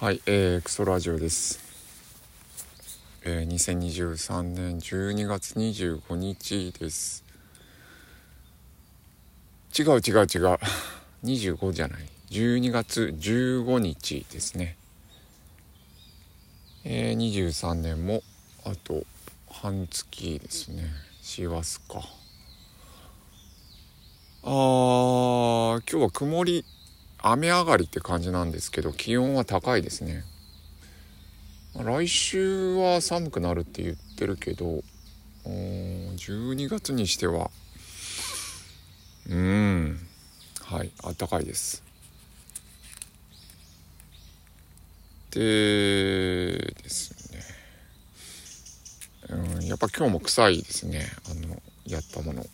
はい、えー、クソラジオです。えー、2023年12月25日です。違う違う違う。25じゃない。12月15日ですね。えー、23年もあと半月ですね。師走か。あー、今日は曇り雨上がりって感じなんですけど気温は高いですね。来週は寒くなるって言ってるけど12月にしてはうんはい暖かいです。でですね。うんやっぱ今日も臭いですね。あのやったもの。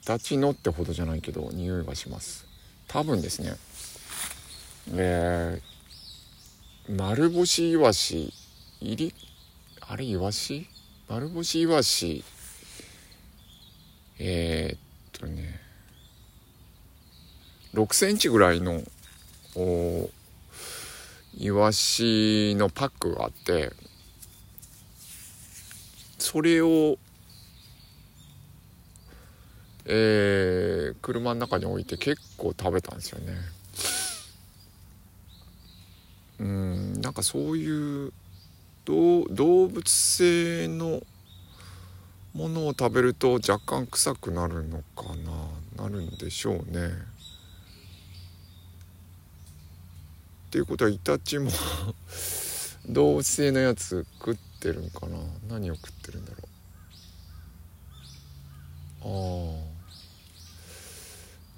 うんイタチのってほどじゃないけど匂いがします。多分ですね。えー、丸干しイワシ入りあれイワシ？丸干しイワシ？えー、っとね6センチぐらいのおイワシのパックがあってそれをえー、車の中に置いて結構食べたんですよね。うんなんかそういう動物性のものを食べると若干臭くなるのかななるんでしょうね。っていうことはイタチも 動物性のやつ食ってるんかな？何を食ってるんだろう？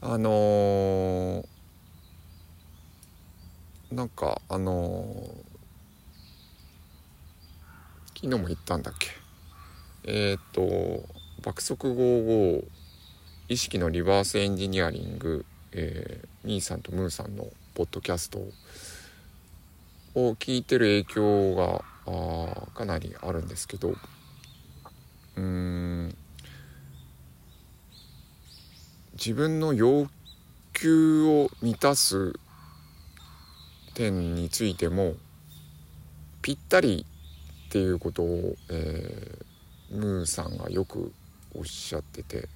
あのー、なんかあのー、昨日も言ったんだっけ？えっ、と爆速55意識のリバースエンジニアリング、えー、ミーさんとムーさんのポッドキャストを聞いてる影響があかなりあるんですけどうーん自分の要求を満たす点についてもぴったりっていうことを、えー、ムーさんがよくおっしゃってて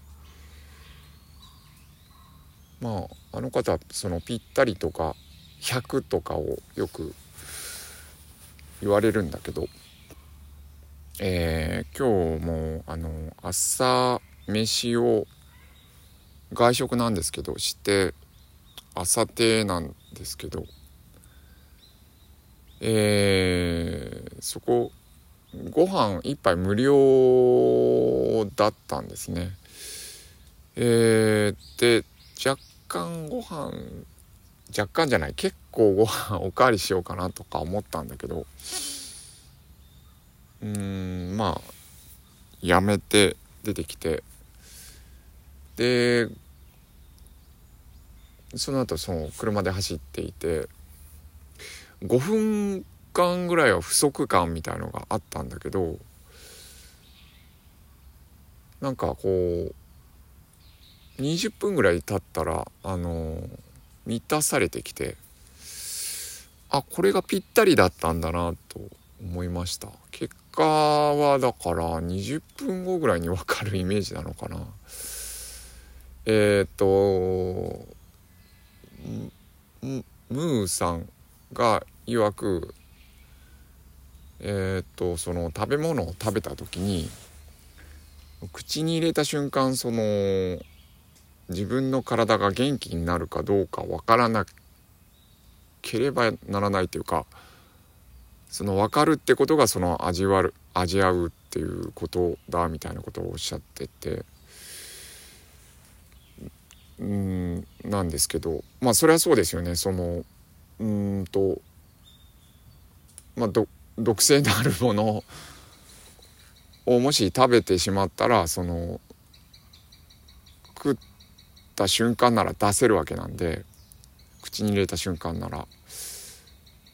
まああの方そのぴったりとか100とかをよく言われるんだけど、えー、今日もあの朝飯を外食なんですけどして朝亭なんですけどえー、そこご飯一杯無料だったんですね。えー、で若干ご飯若干じゃない結構ご飯おかわりしようかなとか思ったんだけどうんまあやめて出てきてでその後その車で走っていて5分間ぐらいは不足感みたいのがあったんだけどなんかこう20分ぐらい経ったらあの満たされてきてあこれがぴったりだったんだなと思いました。結果はだから20分後ぐらいに分かるイメージなのかな。えっ、とムーさんが曰くえっ、とその食べ物を食べた時に口に入れた瞬間その自分の体が元気になるかどうかわからなければならないというかその分かるってことがその味わる味わうっていうことだみたいなことをおっしゃってて。うんなんですけどまあそれはそうですよね。そのうんとまあ毒性のあるものをもし食べてしまったらその食った瞬間なら出せるわけなんで口に入れた瞬間なら。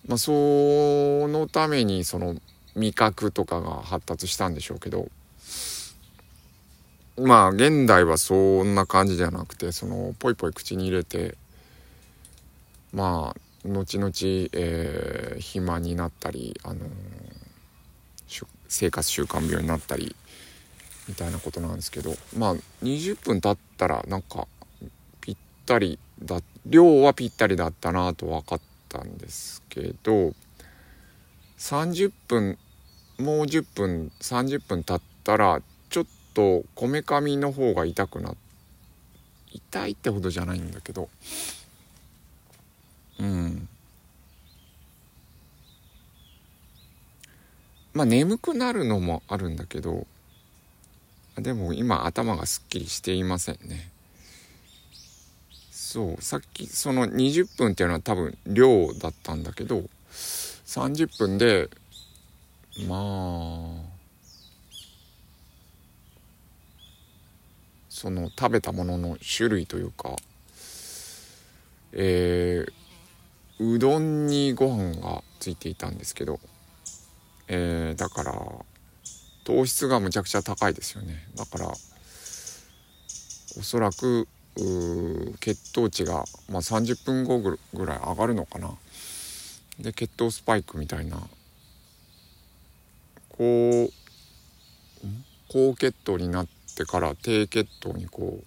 まあそのためにその味覚とかが発達したんでしょうけどまあ現代はそんな感じじゃなくてそのポイポイ口に入れてまあ後々、えー、肥満になったり、あのー、生活習慣病になったりみたいなことなんですけどまあ20分経ったらなんかぴったりだ量はぴったりだったなと分かったんですけど30分もう10分30分経ったらとこめかみの方が痛くなっ痛いってほどじゃないんだけど。うん。まあ眠くなるのもあるんだけどでも今頭がすっきりしていませんね。そうさっきその20分っていうのは多分量だったんだけど30分でまあその食べたものの種類というかえー、うどんにご飯がついていたんですけど、えー、だから糖質がむちゃくちゃ高いですよね。だからおそらく血糖値が、まあ、30分後ぐらい上がるのかな。で血糖スパイクみたいなこう高血糖になってから低血糖にこう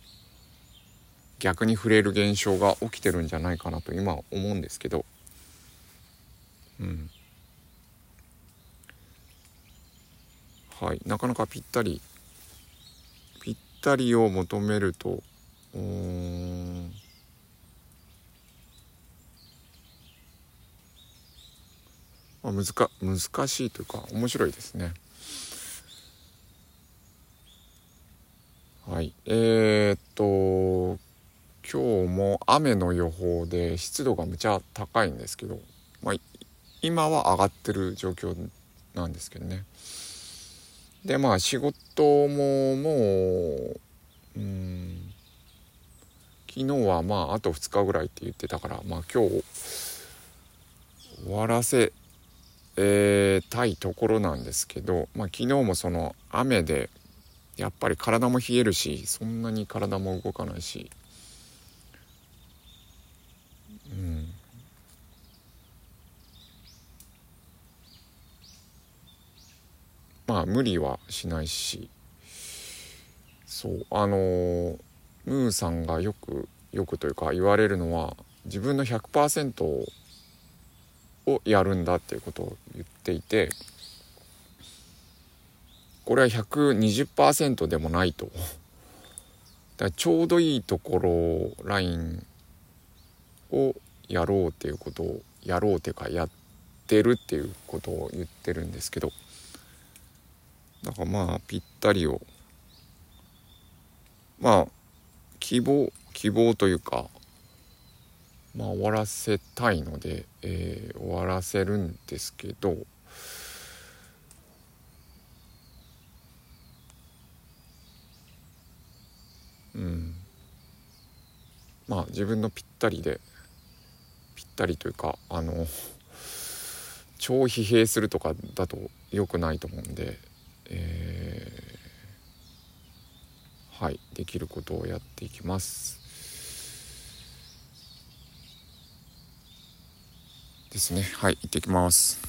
逆に触れる現象が起きてるんじゃないかなと今思うんですけど。うん。はい。なかなかぴったり。ぴったりを求めるとうん。あ、難難しいというか面白いですね。はい。えー、っと、今日も雨の予報で湿度がむちゃ高いんですけど、まあ、今は上がってる状況なんですけどね。で、まあ仕事ももう、うん、昨日はまああと2日ぐらいって言ってたから、まあ今日終わらせえー、たいところなんですけど、まあ、昨日もその雨でやっぱり体も冷えるしそんなに体も動かないし。うん。まあ無理はしないし。そうあの、ムーさんがよくよくというか言われるのは自分の100%ををやるんだっていうことを言っていてこれは120%でもないと。だちょうどいいところラインをやろうっていうことをやろうっていうかやってるっていうことを言ってるんですけどだからまあぴったりをまあ希望希望というかまあ、終わらせたいので、えー、終わらせるんですけどうん。まあ自分のぴったりでぴったりというかあの超疲弊するとかだと良くないと思うんで、えー、はいできることをやっていきます。ですね。はい行ってきます。